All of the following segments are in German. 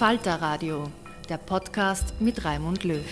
Falter Radio, der Podcast mit Raimund Löw.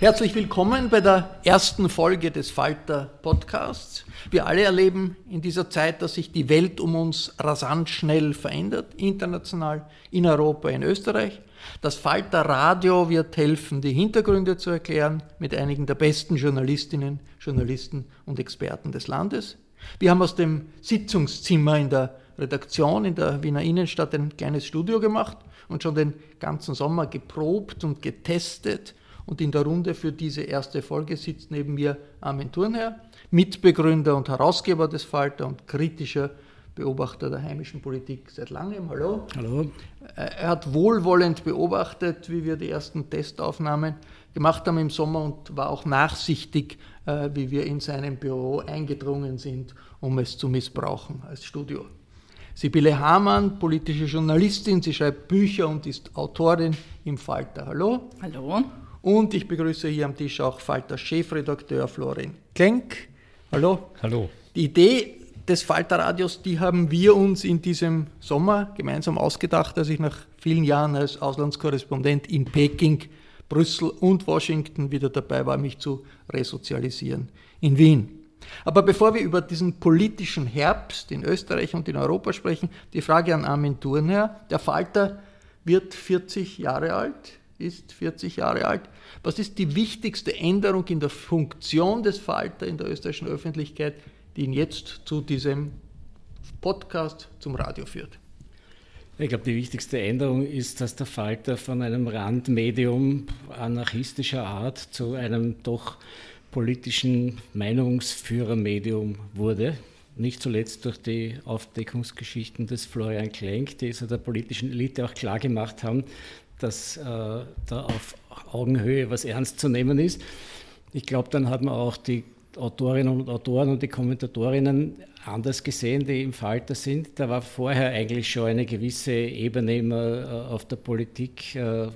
Herzlich willkommen bei der ersten Folge des Falter Podcasts. Wir alle erleben in dieser Zeit, dass sich die Welt um uns rasant schnell verändert, international, in Europa, in Österreich. Das Falter Radio wird helfen, die Hintergründe zu erklären mit einigen der besten Journalistinnen, Journalisten und Experten des Landes. Wir haben aus dem Sitzungszimmer in der Redaktion in der Wiener Innenstadt ein kleines Studio gemacht und schon den ganzen Sommer geprobt und getestet. Und in der Runde für diese erste Folge sitzt neben mir Armin Thurnherr, Mitbegründer und Herausgeber des Falter und kritischer Beobachter der heimischen Politik seit langem. Hallo. Hallo. Er hat wohlwollend beobachtet, wie wir die ersten Testaufnahmen gemacht haben im Sommer und war auch nachsichtig, äh, wie wir in seinem Büro eingedrungen sind, um es zu missbrauchen als Studio. Sibylle Hamann, politische Journalistin, sie schreibt Bücher und ist Autorin im Falter. Hallo. Hallo. Und ich begrüße hier am Tisch auch Falter Chefredakteur Florin Klenk. Hallo. Hallo. Die Idee des Falterradios, die haben wir uns in diesem Sommer gemeinsam ausgedacht, als ich nach vielen Jahren als Auslandskorrespondent in Peking, Brüssel und Washington wieder dabei war, mich zu resozialisieren in Wien. Aber bevor wir über diesen politischen Herbst in Österreich und in Europa sprechen, die Frage an Armin Thurnherr. Der Falter wird 40 Jahre alt, ist 40 Jahre alt. Was ist die wichtigste Änderung in der Funktion des Falter in der österreichischen Öffentlichkeit, die ihn jetzt zu diesem Podcast zum Radio führt? Ich glaube, die wichtigste Änderung ist, dass der Falter von einem Randmedium anarchistischer Art zu einem doch politischen Meinungsführermedium wurde. Nicht zuletzt durch die Aufdeckungsgeschichten des Florian Klenk, die es der politischen Elite auch klar gemacht haben, dass äh, da auf Augenhöhe was ernst zu nehmen ist. Ich glaube, dann hat man auch die Autorinnen und Autoren und die Kommentatorinnen anders gesehen, die im Falter sind. Da war vorher eigentlich schon eine gewisse Ebene immer äh, auf der Politik, äh,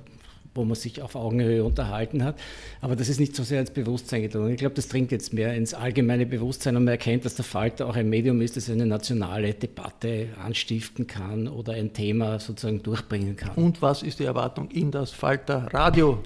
wo man sich auf Augenhöhe unterhalten hat. Aber das ist nicht so sehr ins Bewusstsein gedrungen. Ich glaube, das dringt jetzt mehr ins allgemeine Bewusstsein und man erkennt, dass der Falter auch ein Medium ist, das eine nationale Debatte anstiften kann oder ein Thema sozusagen durchbringen kann. Und was ist die Erwartung in das Falter Radio?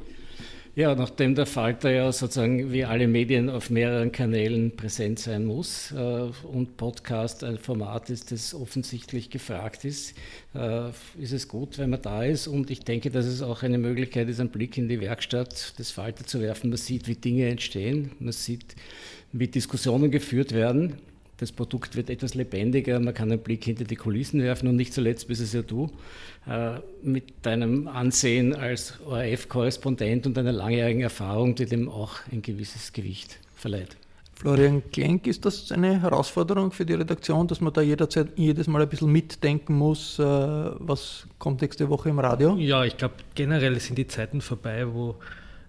Ja, nachdem der Falter ja sozusagen wie alle Medien auf mehreren Kanälen präsent sein muss äh, und Podcast ein Format ist, das offensichtlich gefragt ist, äh, ist es gut, wenn man da ist. Und ich denke, dass es auch eine Möglichkeit ist, einen Blick in die Werkstatt des Falter zu werfen. Man sieht, wie Dinge entstehen, man sieht, wie Diskussionen geführt werden das Produkt wird etwas lebendiger, man kann einen Blick hinter die Kulissen werfen und nicht zuletzt bist es ja du äh, mit deinem Ansehen als ORF-Korrespondent und deiner langjährigen Erfahrung, die dem auch ein gewisses Gewicht verleiht. Florian Klenk, ist das eine Herausforderung für die Redaktion, dass man da jederzeit jedes Mal ein bisschen mitdenken muss, äh, was kommt nächste Woche im Radio? Ja, ich glaube generell sind die Zeiten vorbei, wo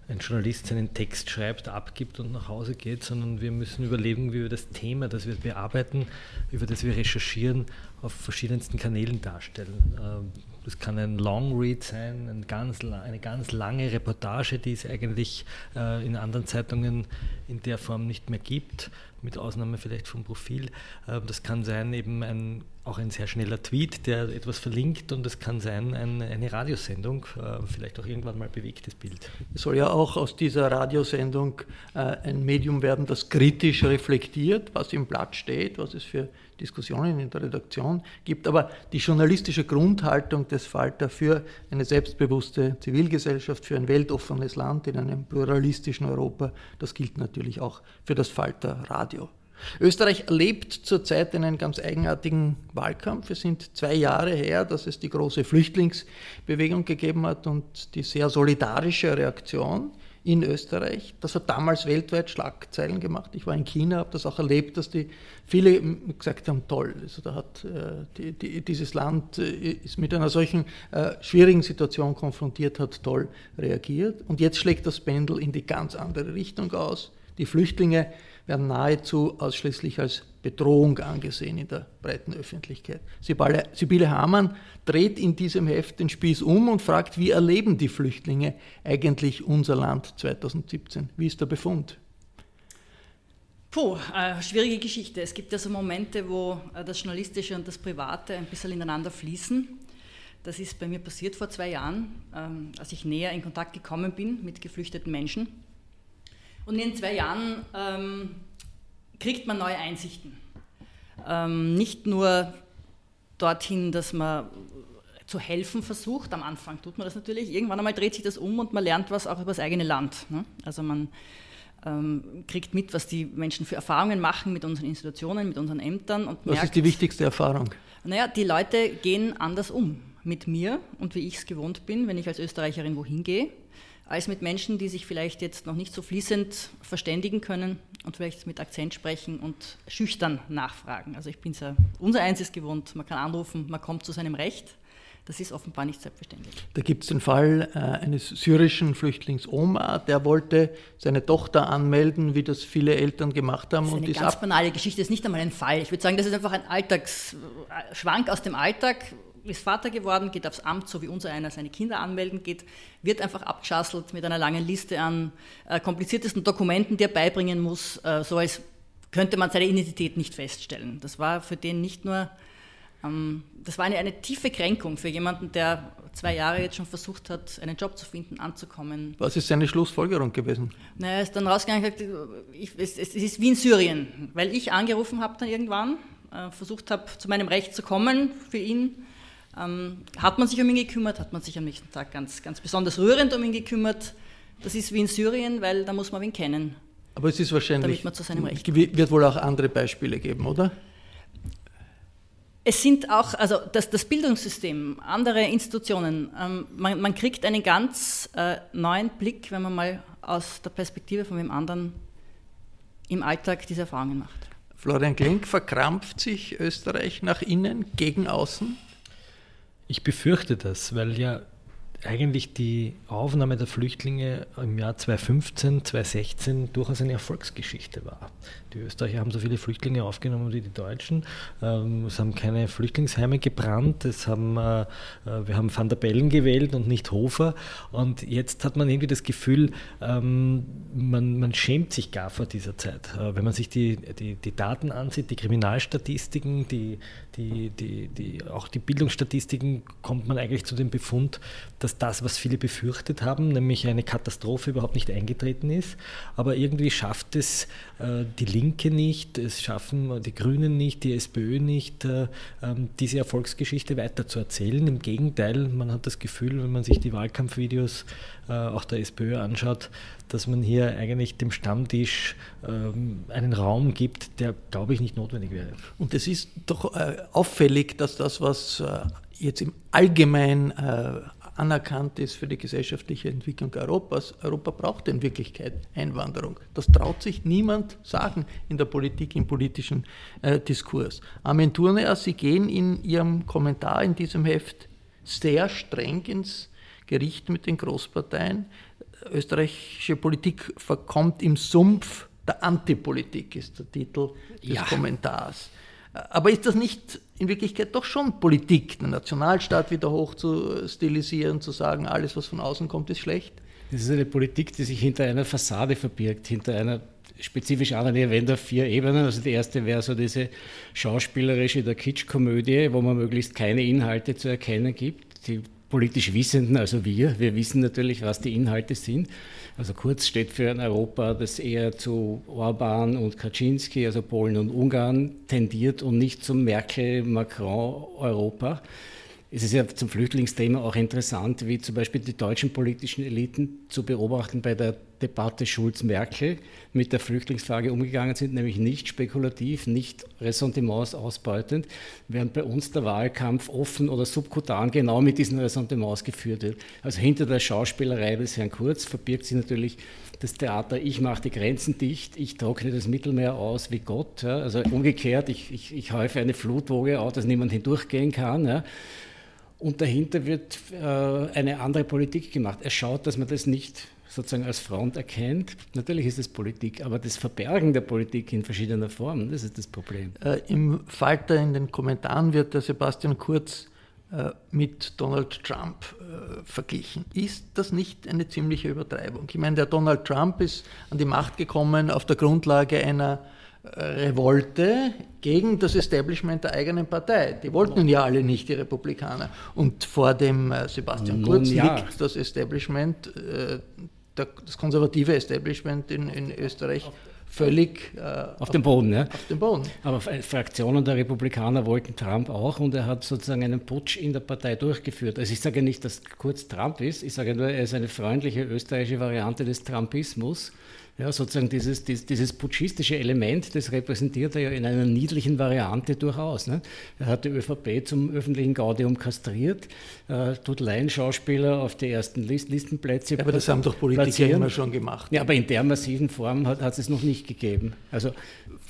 ein Journalist seinen Text schreibt, abgibt und nach Hause geht, sondern wir müssen überlegen, wie wir das Thema, das wir bearbeiten, über das wir recherchieren, auf verschiedensten Kanälen darstellen. Ähm, das kann ein Long Read sein, ein ganz, eine ganz lange Reportage, die es eigentlich äh, in anderen Zeitungen in der Form nicht mehr gibt, mit Ausnahme vielleicht vom Profil. Äh, das kann sein eben ein, auch ein sehr schneller Tweet, der etwas verlinkt und es kann sein ein, eine Radiosendung, äh, vielleicht auch irgendwann mal bewegtes Bild. Es soll ja auch aus dieser Radiosendung äh, ein Medium werden, das kritisch reflektiert, was im Blatt steht, was es für Diskussionen in der Redaktion gibt. Aber die journalistische Grundhaltung des Falter für eine selbstbewusste Zivilgesellschaft, für ein weltoffenes Land in einem pluralistischen Europa, das gilt natürlich auch für das Falter Radio. Österreich erlebt zurzeit einen ganz eigenartigen Wahlkampf. Es sind zwei Jahre her, dass es die große Flüchtlingsbewegung gegeben hat und die sehr solidarische Reaktion in Österreich. Das hat damals weltweit Schlagzeilen gemacht. Ich war in China, habe das auch erlebt, dass die viele gesagt haben, toll, also da hat äh, die, die, dieses Land äh, ist mit einer solchen äh, schwierigen Situation konfrontiert, hat toll reagiert. Und jetzt schlägt das Pendel in die ganz andere Richtung aus. Die Flüchtlinge werden nahezu ausschließlich als Bedrohung angesehen in der breiten Öffentlichkeit. Sibylle Hamann dreht in diesem Heft den Spieß um und fragt, wie erleben die Flüchtlinge eigentlich unser Land 2017? Wie ist der Befund? Puh, äh, schwierige Geschichte. Es gibt ja so Momente, wo äh, das Journalistische und das Private ein bisschen ineinander fließen. Das ist bei mir passiert vor zwei Jahren, ähm, als ich näher in Kontakt gekommen bin mit geflüchteten Menschen. Und in zwei Jahren ähm, kriegt man neue Einsichten. Ähm, nicht nur dorthin, dass man zu helfen versucht, am Anfang tut man das natürlich, irgendwann einmal dreht sich das um und man lernt was auch über das eigene Land. Ne? Also man ähm, kriegt mit, was die Menschen für Erfahrungen machen mit unseren Institutionen, mit unseren Ämtern. Und was merkt, ist die wichtigste Erfahrung? Naja, die Leute gehen anders um mit mir und wie ich es gewohnt bin, wenn ich als Österreicherin wohin gehe als mit Menschen, die sich vielleicht jetzt noch nicht so fließend verständigen können und vielleicht mit Akzent sprechen und schüchtern nachfragen. Also ich bin ja unser Einziges gewohnt, man kann anrufen, man kommt zu seinem Recht. Das ist offenbar nicht selbstverständlich. Da gibt es den Fall äh, eines syrischen Flüchtlings Oma, der wollte seine Tochter anmelden, wie das viele Eltern gemacht haben. Das ist eine und ganz banale Geschichte, das ist nicht einmal ein Fall. Ich würde sagen, das ist einfach ein Alltagsschwank aus dem Alltag ist Vater geworden, geht aufs Amt, so wie unser einer seine Kinder anmelden geht, wird einfach abgeschasselt mit einer langen Liste an äh, kompliziertesten Dokumenten, die er beibringen muss, äh, so als könnte man seine Identität nicht feststellen. Das war für den nicht nur, ähm, das war eine, eine tiefe Kränkung für jemanden, der zwei Jahre jetzt schon versucht hat, einen Job zu finden, anzukommen. Was ist seine Schlussfolgerung gewesen? Naja, er ist dann rausgegangen und gesagt, ich, es, es, ist wie in Syrien, weil ich angerufen habe dann irgendwann, äh, versucht habe, zu meinem Recht zu kommen für ihn ähm, hat man sich um ihn gekümmert, hat man sich am nächsten Tag ganz, ganz besonders rührend um ihn gekümmert. Das ist wie in Syrien, weil da muss man ihn kennen. Aber es ist wahrscheinlich, damit man zu seinem Recht wird wohl auch andere Beispiele geben, oder? Es sind auch, also das, das Bildungssystem, andere Institutionen, ähm, man, man, kriegt einen ganz äh, neuen Blick, wenn man mal aus der Perspektive von dem anderen im Alltag diese Erfahrungen macht. Florian Klenk, verkrampft sich Österreich nach innen, gegen außen? Ich befürchte das, weil ja eigentlich die Aufnahme der Flüchtlinge im Jahr 2015, 2016 durchaus eine Erfolgsgeschichte war. Die Österreicher haben so viele Flüchtlinge aufgenommen wie die Deutschen. Ähm, es haben keine Flüchtlingsheime gebrannt. Es haben, äh, äh, wir haben Van der Bellen gewählt und nicht Hofer. Und jetzt hat man irgendwie das Gefühl, ähm, man, man schämt sich gar vor dieser Zeit. Äh, wenn man sich die, die, die Daten ansieht, die Kriminalstatistiken, die, die, die, die, auch die Bildungsstatistiken, kommt man eigentlich zu dem Befund, dass das, was viele befürchtet haben, nämlich eine Katastrophe überhaupt nicht eingetreten ist. Aber irgendwie schafft es die Linke nicht, es schaffen die Grünen nicht, die SPÖ nicht, äh, ähm, diese Erfolgsgeschichte weiterzuerzählen. Im Gegenteil, man hat das Gefühl, wenn man sich die Wahlkampfvideos äh, auch der SPÖ anschaut, dass man hier eigentlich dem Stammtisch ähm, einen Raum gibt, der, glaube ich, nicht notwendig wäre. Und es ist doch äh, auffällig, dass das, was jetzt im Allgemeinen anerkannt ist für die gesellschaftliche Entwicklung Europas. Europa braucht in Wirklichkeit Einwanderung. Das traut sich niemand sagen in der Politik, im politischen äh, Diskurs. Armin Thurner, Sie gehen in Ihrem Kommentar in diesem Heft sehr streng ins Gericht mit den Großparteien. Österreichische Politik verkommt im Sumpf der Antipolitik, ist der Titel des ja. Kommentars. Aber ist das nicht in Wirklichkeit doch schon Politik, den Nationalstaat wieder hoch zu stilisieren, zu sagen, alles, was von außen kommt, ist schlecht? Das ist eine Politik, die sich hinter einer Fassade verbirgt, hinter einer spezifisch anderen Event auf vier Ebenen. Also die erste wäre so diese schauspielerische der Kitschkomödie, wo man möglichst keine Inhalte zu erkennen gibt. Die politisch Wissenden, also wir, wir wissen natürlich, was die Inhalte sind. Also Kurz steht für ein Europa, das eher zu Orban und Kaczynski, also Polen und Ungarn, tendiert und nicht zum Merkel-Macron-Europa. Es ist ja zum Flüchtlingsthema auch interessant, wie zum Beispiel die deutschen politischen Eliten zu beobachten bei der Debatte Schulz-Merkel mit der Flüchtlingsfrage umgegangen sind, nämlich nicht spekulativ, nicht Ressentiments ausbeutend, während bei uns der Wahlkampf offen oder subkutan genau mit diesen Ressentiments geführt wird. Also hinter der Schauspielerei des Herrn Kurz verbirgt sich natürlich das Theater, ich mache die Grenzen dicht, ich trockne das Mittelmeer aus wie Gott. Ja. Also umgekehrt, ich, ich, ich häufe eine Flutwoge auf, dass niemand hindurchgehen kann. Ja. Und dahinter wird äh, eine andere Politik gemacht. Er schaut, dass man das nicht sozusagen als Front erkennt. Natürlich ist es Politik, aber das Verbergen der Politik in verschiedener Formen, das ist das Problem. Äh, Im Falter in den Kommentaren wird der Sebastian Kurz äh, mit Donald Trump äh, verglichen. Ist das nicht eine ziemliche Übertreibung? Ich meine, der Donald Trump ist an die Macht gekommen auf der Grundlage einer Revolte gegen das Establishment der eigenen Partei. Die wollten ja alle nicht, die Republikaner. Und vor dem äh, Sebastian Kurz ja. liegt das Establishment, äh, das konservative Establishment in, in Österreich völlig äh, auf, dem Boden, ja? auf dem Boden. Aber Fraktionen der Republikaner wollten Trump auch und er hat sozusagen einen Putsch in der Partei durchgeführt. Also ich sage nicht, dass Kurz Trump ist, ich sage nur, er ist eine freundliche österreichische Variante des Trumpismus. Ja, sozusagen dieses, dieses, dieses putschistische Element, das repräsentiert er ja in einer niedlichen Variante durchaus. Ne? Er hat die ÖVP zum öffentlichen Gaudium kastriert, äh, tut Laienschauspieler auf die ersten List Listenplätze. Ja, aber das haben doch Politiker platzieren. immer schon gemacht. Ja, aber in der massiven Form hat, hat es noch nicht gegeben. Also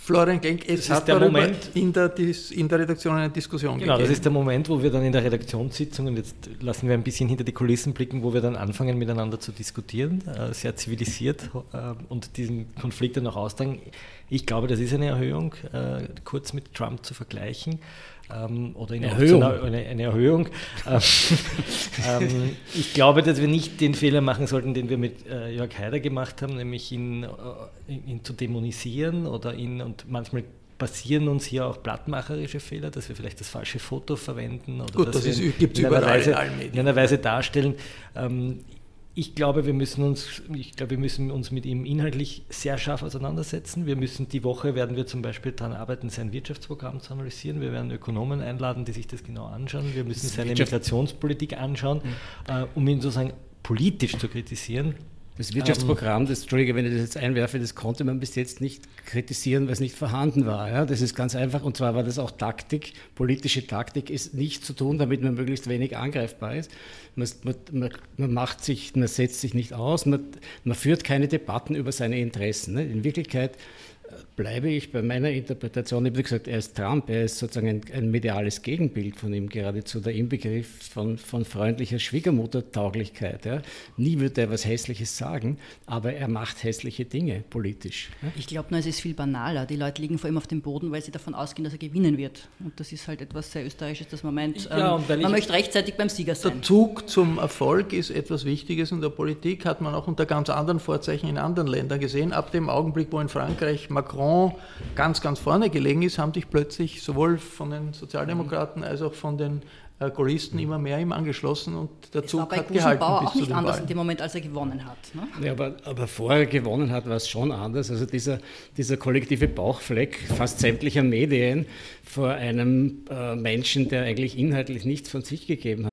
Florian Genk, es hat der Moment, in der, in der Redaktion eine Diskussion genau, gegeben. das ist der Moment, wo wir dann in der Redaktionssitzung, und jetzt lassen wir ein bisschen hinter die Kulissen blicken, wo wir dann anfangen miteinander zu diskutieren, äh, sehr zivilisiert äh, und diesen Konflikt dann auch austragen. Ich glaube, das ist eine Erhöhung, äh, kurz mit Trump zu vergleichen ähm, oder in Erhöhung. Eine, eine, Erhöhung. Ähm, ähm, ich glaube, dass wir nicht den Fehler machen sollten, den wir mit äh, Jörg Haider gemacht haben, nämlich ihn, äh, ihn zu dämonisieren oder ihn und manchmal passieren uns hier auch blattmacherische Fehler, dass wir vielleicht das falsche Foto verwenden oder Gut, dass das wir gibt es überall in, in, in einer Weise darstellen. Ähm, ich glaube, wir müssen uns, ich glaube, wir müssen uns mit ihm inhaltlich sehr scharf auseinandersetzen. Wir müssen die Woche werden wir zum Beispiel daran arbeiten, sein Wirtschaftsprogramm zu analysieren. Wir werden Ökonomen einladen, die sich das genau anschauen. Wir müssen seine Migrationspolitik anschauen, mhm. äh, um ihn sozusagen politisch zu kritisieren. Das Wirtschaftsprogramm, das, Entschuldige, wenn ich das jetzt einwerfe, das konnte man bis jetzt nicht kritisieren, weil es nicht vorhanden war. Ja? Das ist ganz einfach. Und zwar war das auch Taktik, politische Taktik, ist nicht zu tun, damit man möglichst wenig angreifbar ist. Man, man, man macht sich, man setzt sich nicht aus, man, man führt keine Debatten über seine Interessen. Ne? In Wirklichkeit bleibe ich bei meiner Interpretation. Ich habe gesagt, er ist Trump, er ist sozusagen ein, ein mediales Gegenbild von ihm, geradezu der Inbegriff von, von freundlicher Schwiegermuttertauglichkeit. Ja. Nie wird er was Hässliches sagen, aber er macht hässliche Dinge politisch. Ja. Ich glaube nur, es ist viel banaler. Die Leute liegen vor ihm auf dem Boden, weil sie davon ausgehen, dass er gewinnen wird. Und das ist halt etwas sehr Österreichisches, das Moment. Ja, ähm, man möchte rechtzeitig beim Sieger sein. Der Zug zum Erfolg ist etwas Wichtiges in der Politik, hat man auch unter ganz anderen Vorzeichen in anderen Ländern gesehen. Ab dem Augenblick, wo in Frankreich Macron ganz, ganz vorne gelegen ist, haben sich plötzlich sowohl von den Sozialdemokraten als auch von den äh, Gaullisten immer mehr ihm angeschlossen und der das Zug war bei hat gehalten Bauer bis auch nicht anders Wahlen. in dem Moment, als er gewonnen hat. Ne? Ja, aber, aber vorher gewonnen hat, war es schon anders. Also dieser, dieser kollektive Bauchfleck fast sämtlicher Medien vor einem äh, Menschen, der eigentlich inhaltlich nichts von sich gegeben hat.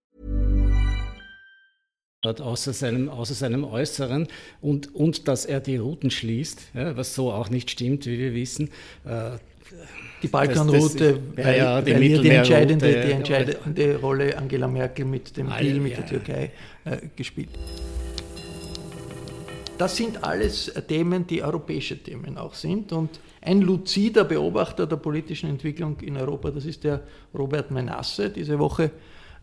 Außer seinem, außer seinem Äußeren und, und dass er die Routen schließt, ja, was so auch nicht stimmt, wie wir wissen. Äh, die Balkanroute, weil, ja, die, weil hier die entscheidende, ja, die entscheidende Rolle Angela Merkel mit dem Deal mit ja, der Türkei äh, gespielt. Das sind alles Themen, die europäische Themen auch sind. Und ein luzider Beobachter der politischen Entwicklung in Europa, das ist der Robert Menasse. Diese Woche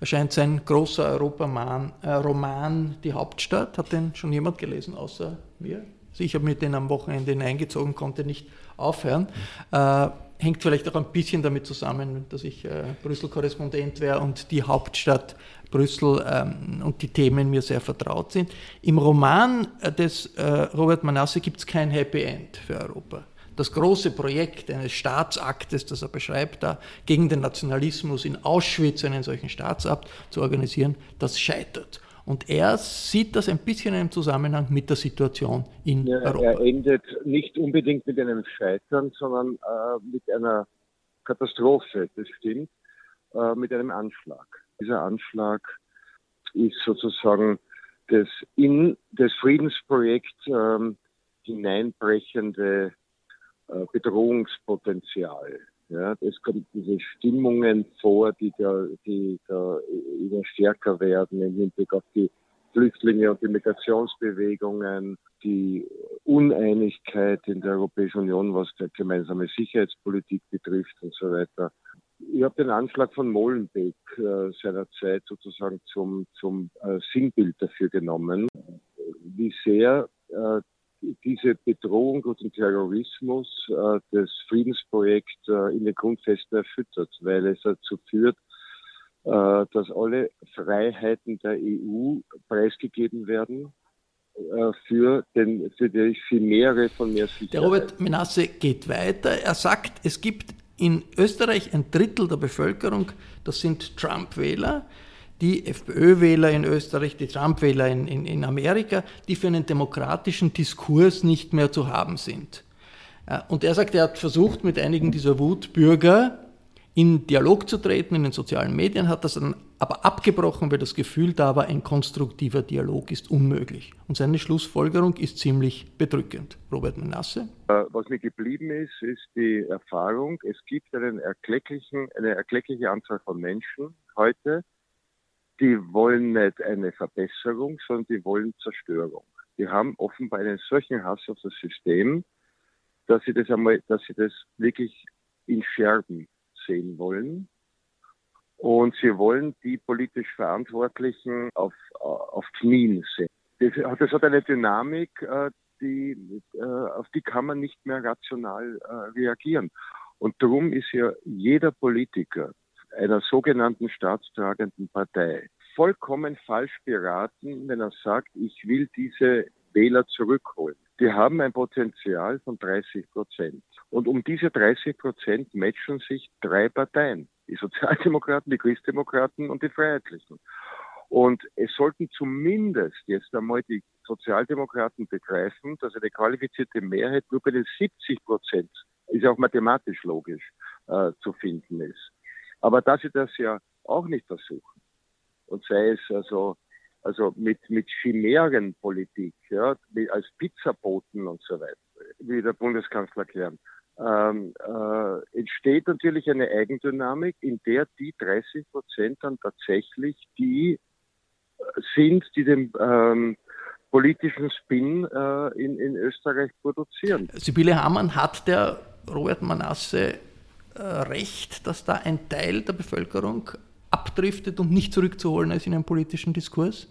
erscheint sein großer Europaroman äh, Roman Die Hauptstadt. Hat den schon jemand gelesen außer mir? Also ich habe mir den am Wochenende hineingezogen, konnte nicht aufhören. Äh, hängt vielleicht auch ein bisschen damit zusammen, dass ich äh, Brüssel-Korrespondent wäre und die Hauptstadt Brüssel ähm, und die Themen mir sehr vertraut sind. Im Roman des äh, Robert Manasse gibt es kein Happy End für Europa das große Projekt eines Staatsaktes, das er beschreibt, da gegen den Nationalismus in Auschwitz einen solchen Staatsakt zu organisieren, das scheitert. Und er sieht das ein bisschen einem Zusammenhang mit der Situation in ja, Europa. Er endet nicht unbedingt mit einem Scheitern, sondern äh, mit einer Katastrophe, das stimmt, äh, mit einem Anschlag. Dieser Anschlag ist sozusagen das in das Friedensprojekt ähm, hineinbrechende äh, Bedrohungspotenzial. Ja, es kommt diese Stimmungen vor, die da, die da immer stärker werden im Hinblick auf die Flüchtlinge und die Migrationsbewegungen, die Uneinigkeit in der Europäischen Union, was die gemeinsame Sicherheitspolitik betrifft und so weiter. Ich habe den Anschlag von Molenbeek äh, seinerzeit sozusagen zum, zum äh, Sinnbild dafür genommen, wie sehr äh, diese Bedrohung durch den Terrorismus äh, das Friedensprojekt äh, in den Grundfesten erschüttert, weil es dazu führt, äh, dass alle Freiheiten der EU preisgegeben werden äh, für, den, für die Chimäre von mehr Sicherheit. Der Robert Menasse geht weiter. Er sagt, es gibt in Österreich ein Drittel der Bevölkerung, das sind Trump-Wähler, die FPÖ-Wähler in Österreich, die Trump-Wähler in, in, in, Amerika, die für einen demokratischen Diskurs nicht mehr zu haben sind. Und er sagt, er hat versucht, mit einigen dieser Wutbürger in Dialog zu treten in den sozialen Medien, hat das dann aber abgebrochen, weil das Gefühl da war, ein konstruktiver Dialog ist unmöglich. Und seine Schlussfolgerung ist ziemlich bedrückend. Robert Menasse? Äh, was mir geblieben ist, ist die Erfahrung, es gibt einen erklecklichen, eine erkleckliche Anzahl von Menschen heute, die wollen nicht eine Verbesserung, sondern die wollen Zerstörung. Die haben offenbar einen solchen Hass auf das System, dass sie das einmal, dass sie das wirklich in Scherben sehen wollen. Und sie wollen die politisch Verantwortlichen auf, auf Knien sehen. Das, das hat eine Dynamik, äh, die, äh, auf die kann man nicht mehr rational äh, reagieren. Und darum ist ja jeder Politiker, einer sogenannten staatstragenden Partei vollkommen falsch beraten, wenn er sagt, ich will diese Wähler zurückholen. Die haben ein Potenzial von 30 Prozent. Und um diese 30 Prozent matchen sich drei Parteien. Die Sozialdemokraten, die Christdemokraten und die Freiheitlichen. Und es sollten zumindest jetzt einmal die Sozialdemokraten begreifen, dass eine qualifizierte Mehrheit nur bei den 70 Prozent, ist auch mathematisch logisch, äh, zu finden ist. Aber da sie das ja auch nicht versuchen, und sei es also, also mit, mit Chimärenpolitik, ja, mit, als Pizzaboten und so weiter, wie der Bundeskanzler Kern, ähm, äh, entsteht natürlich eine Eigendynamik, in der die 30 Prozent dann tatsächlich die sind, die den ähm, politischen Spin äh, in, in Österreich produzieren. Sibylle Hamann hat der Robert Manasse recht, dass da ein Teil der Bevölkerung abdriftet und nicht zurückzuholen ist in einem politischen Diskurs?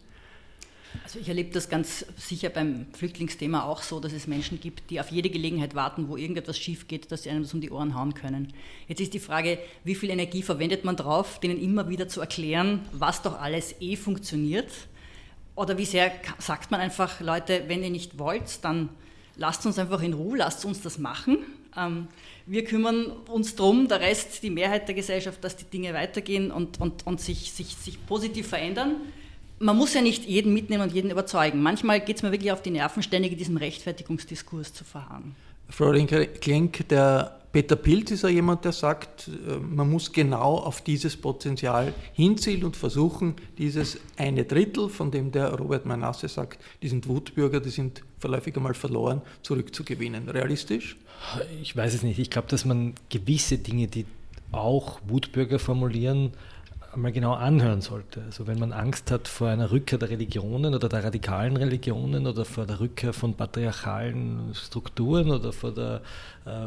Also ich erlebe das ganz sicher beim Flüchtlingsthema auch so, dass es Menschen gibt, die auf jede Gelegenheit warten, wo irgendetwas schief geht, dass sie einem das um die Ohren hauen können. Jetzt ist die Frage, wie viel Energie verwendet man drauf, denen immer wieder zu erklären, was doch alles eh funktioniert? Oder wie sehr sagt man einfach, Leute, wenn ihr nicht wollt, dann lasst uns einfach in Ruhe, lasst uns das machen. Ähm, wir kümmern uns darum, der Rest, die Mehrheit der Gesellschaft, dass die Dinge weitergehen und, und, und sich, sich, sich positiv verändern. Man muss ja nicht jeden mitnehmen und jeden überzeugen. Manchmal geht es mir wirklich auf die Nerven, ständig diesem Rechtfertigungsdiskurs zu verharren. Frau Klenk, der Peter Pilz ist ja jemand, der sagt, äh, man muss genau auf dieses Potenzial hinzielen und versuchen, dieses eine Drittel, von dem der Robert Manasse sagt, die sind Wutbürger, die sind verläufig einmal verloren, zurückzugewinnen. Realistisch? Ich weiß es nicht. Ich glaube, dass man gewisse Dinge, die auch Wutbürger formulieren, mal genau anhören sollte. Also wenn man Angst hat vor einer Rückkehr der Religionen oder der radikalen Religionen oder vor der Rückkehr von patriarchalen Strukturen oder vor, der,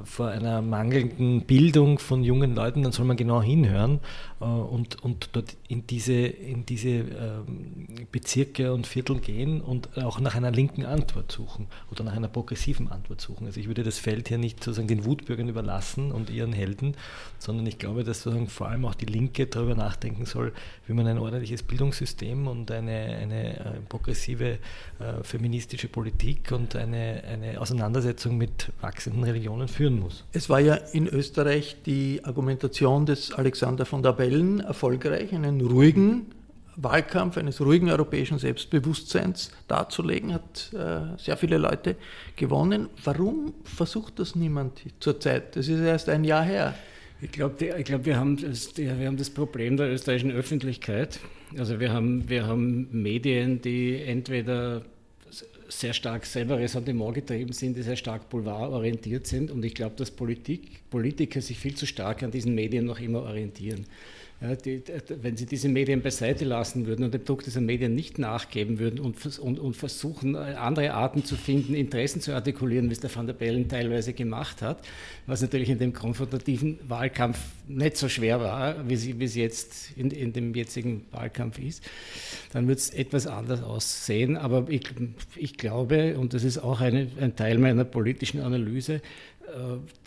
vor einer mangelnden Bildung von jungen Leuten, dann soll man genau hinhören äh, und, und dort in diese, in diese ähm, Bezirke und Viertel gehen und auch nach einer linken Antwort suchen oder nach einer progressiven Antwort suchen. Also ich würde das Feld hier nicht sozusagen den Wutbürgern überlassen und ihren Helden, sondern ich glaube, dass sozusagen vor allem auch die Linke darüber nachdenken soll, wie man ein ordentliches Bildungssystem und eine, eine äh, progressive äh, feministische Politik und eine, eine Auseinandersetzung mit wachsenden Religionen führen muss. Es war ja in Österreich die Argumentation des Alexander von der Bellen erfolgreich, einen ruhigen Wahlkampf eines ruhigen europäischen Selbstbewusstseins darzulegen, hat äh, sehr viele Leute gewonnen. Warum versucht das niemand zurzeit? Das ist erst ein Jahr her. Ich glaube, glaub, wir, haben das, wir haben das Problem der österreichischen Öffentlichkeit. Also wir haben, wir haben Medien, die entweder sehr stark selber Ressentiment getrieben sind, die sehr stark boulevardorientiert sind. Und ich glaube, dass Politik, Politiker sich viel zu stark an diesen Medien noch immer orientieren. Ja, die, wenn Sie diese Medien beiseite lassen würden und dem Druck dieser Medien nicht nachgeben würden und, und, und, versuchen, andere Arten zu finden, Interessen zu artikulieren, wie es der Van der Bellen teilweise gemacht hat, was natürlich in dem konfrontativen Wahlkampf nicht so schwer war, wie sie, wie es jetzt in, in dem jetzigen Wahlkampf ist, dann wird es etwas anders aussehen. Aber ich, ich glaube, und das ist auch eine, ein Teil meiner politischen Analyse, äh,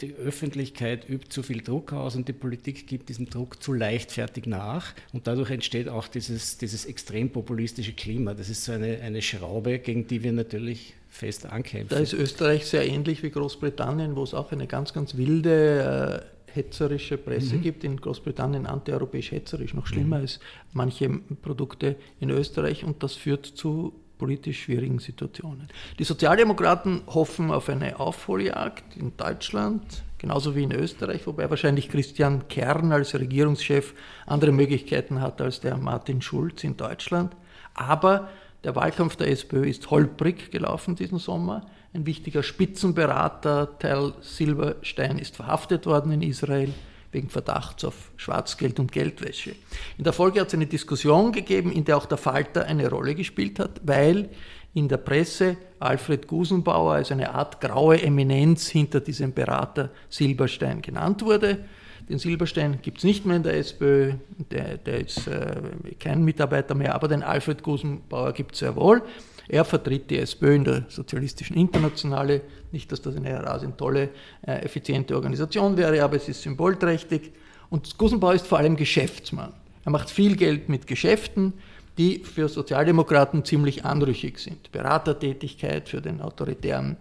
die Öffentlichkeit übt zu viel Druck aus und die Politik gibt diesem Druck zu leichtfertig nach. Und dadurch entsteht auch dieses, dieses extrem populistische Klima. Das ist so eine, eine Schraube, gegen die wir natürlich fest ankämpfen. Da ist Österreich sehr ähnlich wie Großbritannien, wo es auch eine ganz, ganz wilde äh, hetzerische Presse mhm. gibt. In Großbritannien antieuropäisch hetzerisch, noch schlimmer mhm. als manche Produkte in Österreich. Und das führt zu politisch schwierigen Situationen. Die Sozialdemokraten hoffen auf eine Aufholjagd in Deutschland, genauso wie in Österreich, wobei wahrscheinlich Christian Kern als Regierungschef andere Möglichkeiten hat als der Martin Schulz in Deutschland. Aber der Wahlkampf der SPÖ ist holprig gelaufen diesen Sommer. Ein wichtiger Spitzenberater, Tel Silberstein, ist verhaftet worden in Israel wegen Verdachts auf Schwarzgeld und Geldwäsche. In der Folge hat es eine Diskussion gegeben, in der auch der Falter eine Rolle gespielt hat, weil in der Presse Alfred Gusenbauer als eine Art graue Eminenz hinter diesem Berater Silberstein genannt wurde. Den Silberstein gibt es nicht mehr in der SPÖ, der, der ist äh, kein Mitarbeiter mehr, aber den Alfred Gusenbauer gibt es sehr wohl. Er vertritt die SPÖ in der Sozialistischen Internationale. Nicht, dass das eine rasend tolle, äh, effiziente Organisation wäre, aber es ist symbolträchtig. Und Gusenbauer ist vor allem Geschäftsmann. Er macht viel Geld mit Geschäften, die für Sozialdemokraten ziemlich anrüchig sind. Beratertätigkeit für den autoritären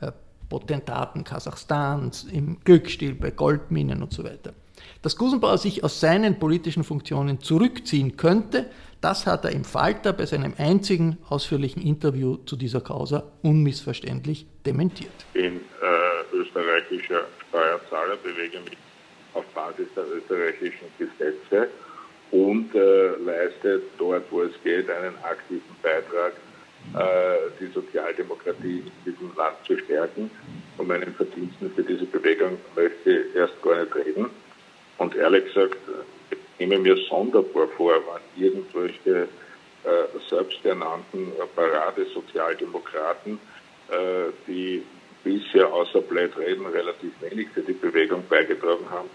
äh, Potentaten Kasachstans, im Glücksstil bei Goldminen und so weiter. Dass Gusenbauer sich aus seinen politischen Funktionen zurückziehen könnte, das hat er im Falter bei seinem einzigen ausführlichen Interview zu dieser Causa unmissverständlich dementiert. Bin äh, österreichischer Steuerzahler, bewege mich auf Basis der österreichischen Gesetze und äh, leiste dort, wo es geht, einen aktiven Beitrag, äh, die Sozialdemokratie in diesem Land zu stärken. Von meinen Verdiensten für diese Bewegung möchte ich erst gar nicht reden. Und ehrlich gesagt, nehme mir sonderbar vor, wenn irgendwelche äh, selbsternannten Paradesozialdemokraten, äh, die bisher außer Bleitreden relativ wenig für die Bewegung beigetragen haben,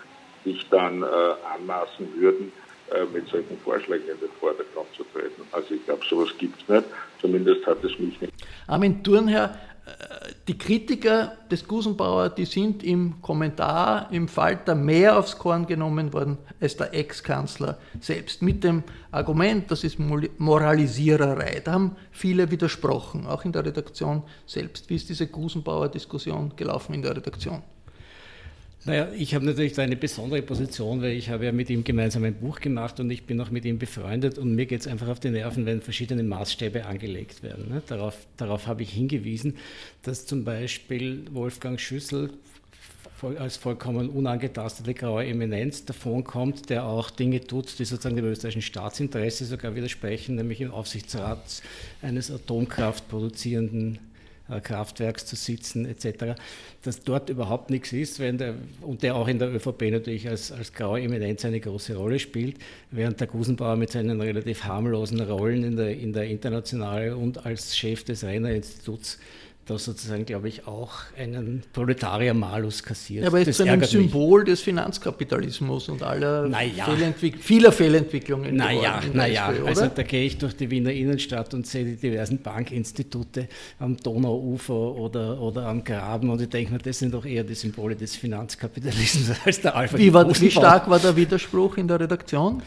sich dann äh, anmaßen würden, äh, mit solchen Vorschlägen in den Vordergrund zu treten. Also ich glaube, sowas gibt es nicht. Zumindest hat es mich nicht. Armin Thurnherr, äh, Die Kritiker des Gusenbauer, die sind im Kommentar im Falter mehr aufs Korn genommen worden als der Ex-Kanzler selbst. Mit dem Argument, das ist Moralisiererei. Da haben viele widersprochen, auch in der Redaktion selbst. Wie ist diese Gusenbauer-Diskussion gelaufen in der Redaktion? Naja, ich habe natürlich da eine besondere Position, weil ich habe ja mit ihm gemeinsam ein Buch gemacht und ich bin auch mit ihm befreundet und mir geht es einfach auf die Nerven, wenn verschiedene Maßstäbe angelegt werden. Ne? Darauf, darauf habe ich hingewiesen, dass zum Beispiel Wolfgang Schüssel als vollkommen unangetastete graue Eminenz davonkommt, der auch Dinge tut, die sozusagen dem österreichischen Staatsinteresse sogar widersprechen, nämlich im Aufsichtsrat eines atomkraftproduzierenden Kraftwerks zu sitzen etc., dass dort überhaupt nichts ist der, und der auch in der ÖVP natürlich als, als graue Eminenz eine große Rolle spielt, während der Gusenbauer mit seinen relativ harmlosen Rollen in der, in der Internationale und als Chef des Renner Instituts da sozusagen, glaube ich, auch einen Proletarier-Malus kassiert. Ja, aber ist zu einem Symbol mich. des Finanzkapitalismus und aller naja. Fehlentwick vieler Fehlentwicklungen. Naja, naja. SPÖ, also da gehe ich durch die Wiener Innenstadt und sehe die diversen Bankinstitute am Donauufer oder, oder am Graben und ich denke mir, das sind doch eher die Symbole des Finanzkapitalismus als der Alpha. Wie, war, wie stark war der Widerspruch in der Redaktion?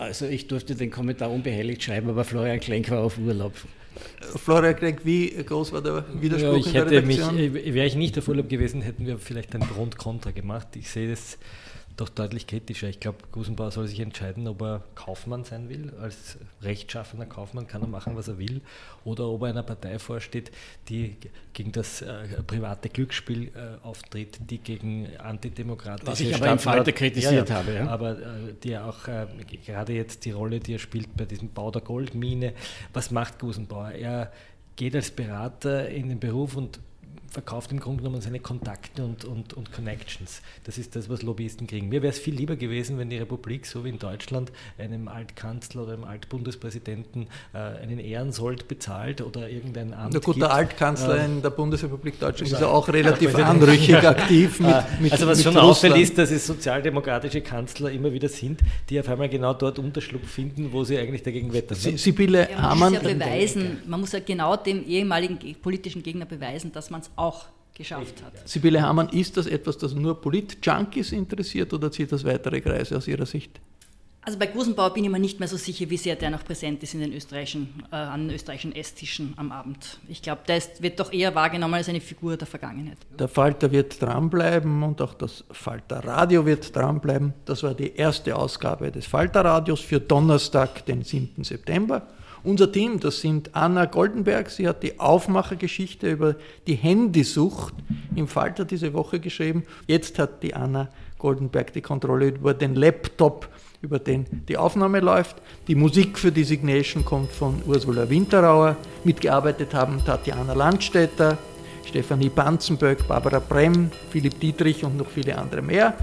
Also ich durfte den Kommentar unbehelligt schreiben, aber Florian Klenk war auf Urlaub. Florian Klenk, wie groß war der Widerspruch ja, ich in der Redaktion? Mich, wäre ich nicht auf Urlaub gewesen, hätten wir vielleicht ein Pro und Contra gemacht. Ich sehe das doch deutlich kritischer. Ich glaube, Gusenbauer soll sich entscheiden, ob er Kaufmann sein will. Als rechtschaffener Kaufmann kann er machen, was er will. Oder ob er einer Partei vorsteht, die gegen das äh, private Glücksspiel äh, auftritt, die gegen antidemokratische Was ich aber im Falter kritisiert ja, ja, habe. Ja. Aber äh, die auch äh, gerade jetzt die Rolle, die er spielt bei diesem Bau der Goldmine. Was macht Gusenbauer? Er geht als Berater in den Beruf und verkauft im Grunde genommen seine Kontakte und, und, und Connections. Das ist das, was Lobbyisten kriegen. Mir wäre es viel lieber gewesen, wenn die Republik, so wie in Deutschland, einem Altkanzler oder einem Altbundespräsidenten äh, einen Ehrensold bezahlt oder irgendein Amt. Na gut, gibt. der Altkanzler äh, in der Bundesrepublik Deutschland ist ja auch relativ anrüchig aktiv mit, äh, mit Also was mit schon auffällt ist, dass es sozialdemokratische Kanzler immer wieder sind, die auf einmal genau dort Unterschlupf finden, wo sie eigentlich dagegen wettern. Sibylle ja, man Hamann. Muss ja beweisen, man muss ja genau dem ehemaligen politischen Gegner beweisen, dass man es auch geschafft hat. Sibylle Hamann, ist das etwas, das nur Polit-Junkies interessiert oder zieht das weitere Kreise aus Ihrer Sicht? Also bei Gusenbauer bin ich mir nicht mehr so sicher, wie sehr der noch präsent ist in den österreichischen, äh, an den österreichischen Esstischen am Abend. Ich glaube, der ist, wird doch eher wahrgenommen als eine Figur der Vergangenheit. Der Falter wird dranbleiben und auch das Falter Radio wird dranbleiben. Das war die erste Ausgabe des Falter Radios für Donnerstag, den 7. September. Unser Team, das sind Anna Goldenberg, sie hat die Aufmachergeschichte über die Handysucht im Falter diese Woche geschrieben. Jetzt hat die Anna Goldenberg die Kontrolle über den Laptop, über den die Aufnahme läuft. Die Musik für die Signation kommt von Ursula Winterauer. Mitgearbeitet haben Tatjana Landstätter, Stefanie Banzenböck, Barbara Brem, Philipp Dietrich und noch viele andere mehr.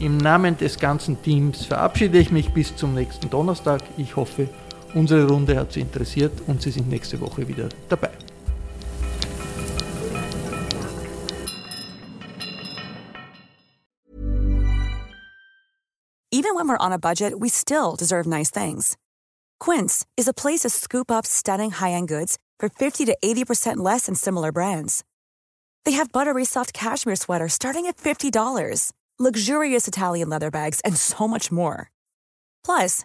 Im Namen des ganzen Teams verabschiede ich mich bis zum nächsten Donnerstag. Ich hoffe, Unsere Runde hat Sie interessiert und Sie sind nächste Woche wieder dabei. Even when we're on a budget, we still deserve nice things. Quince is a place to scoop up stunning high-end goods for 50 to 80% less than similar brands. They have buttery soft cashmere sweaters starting at $50, luxurious Italian leather bags, and so much more. Plus,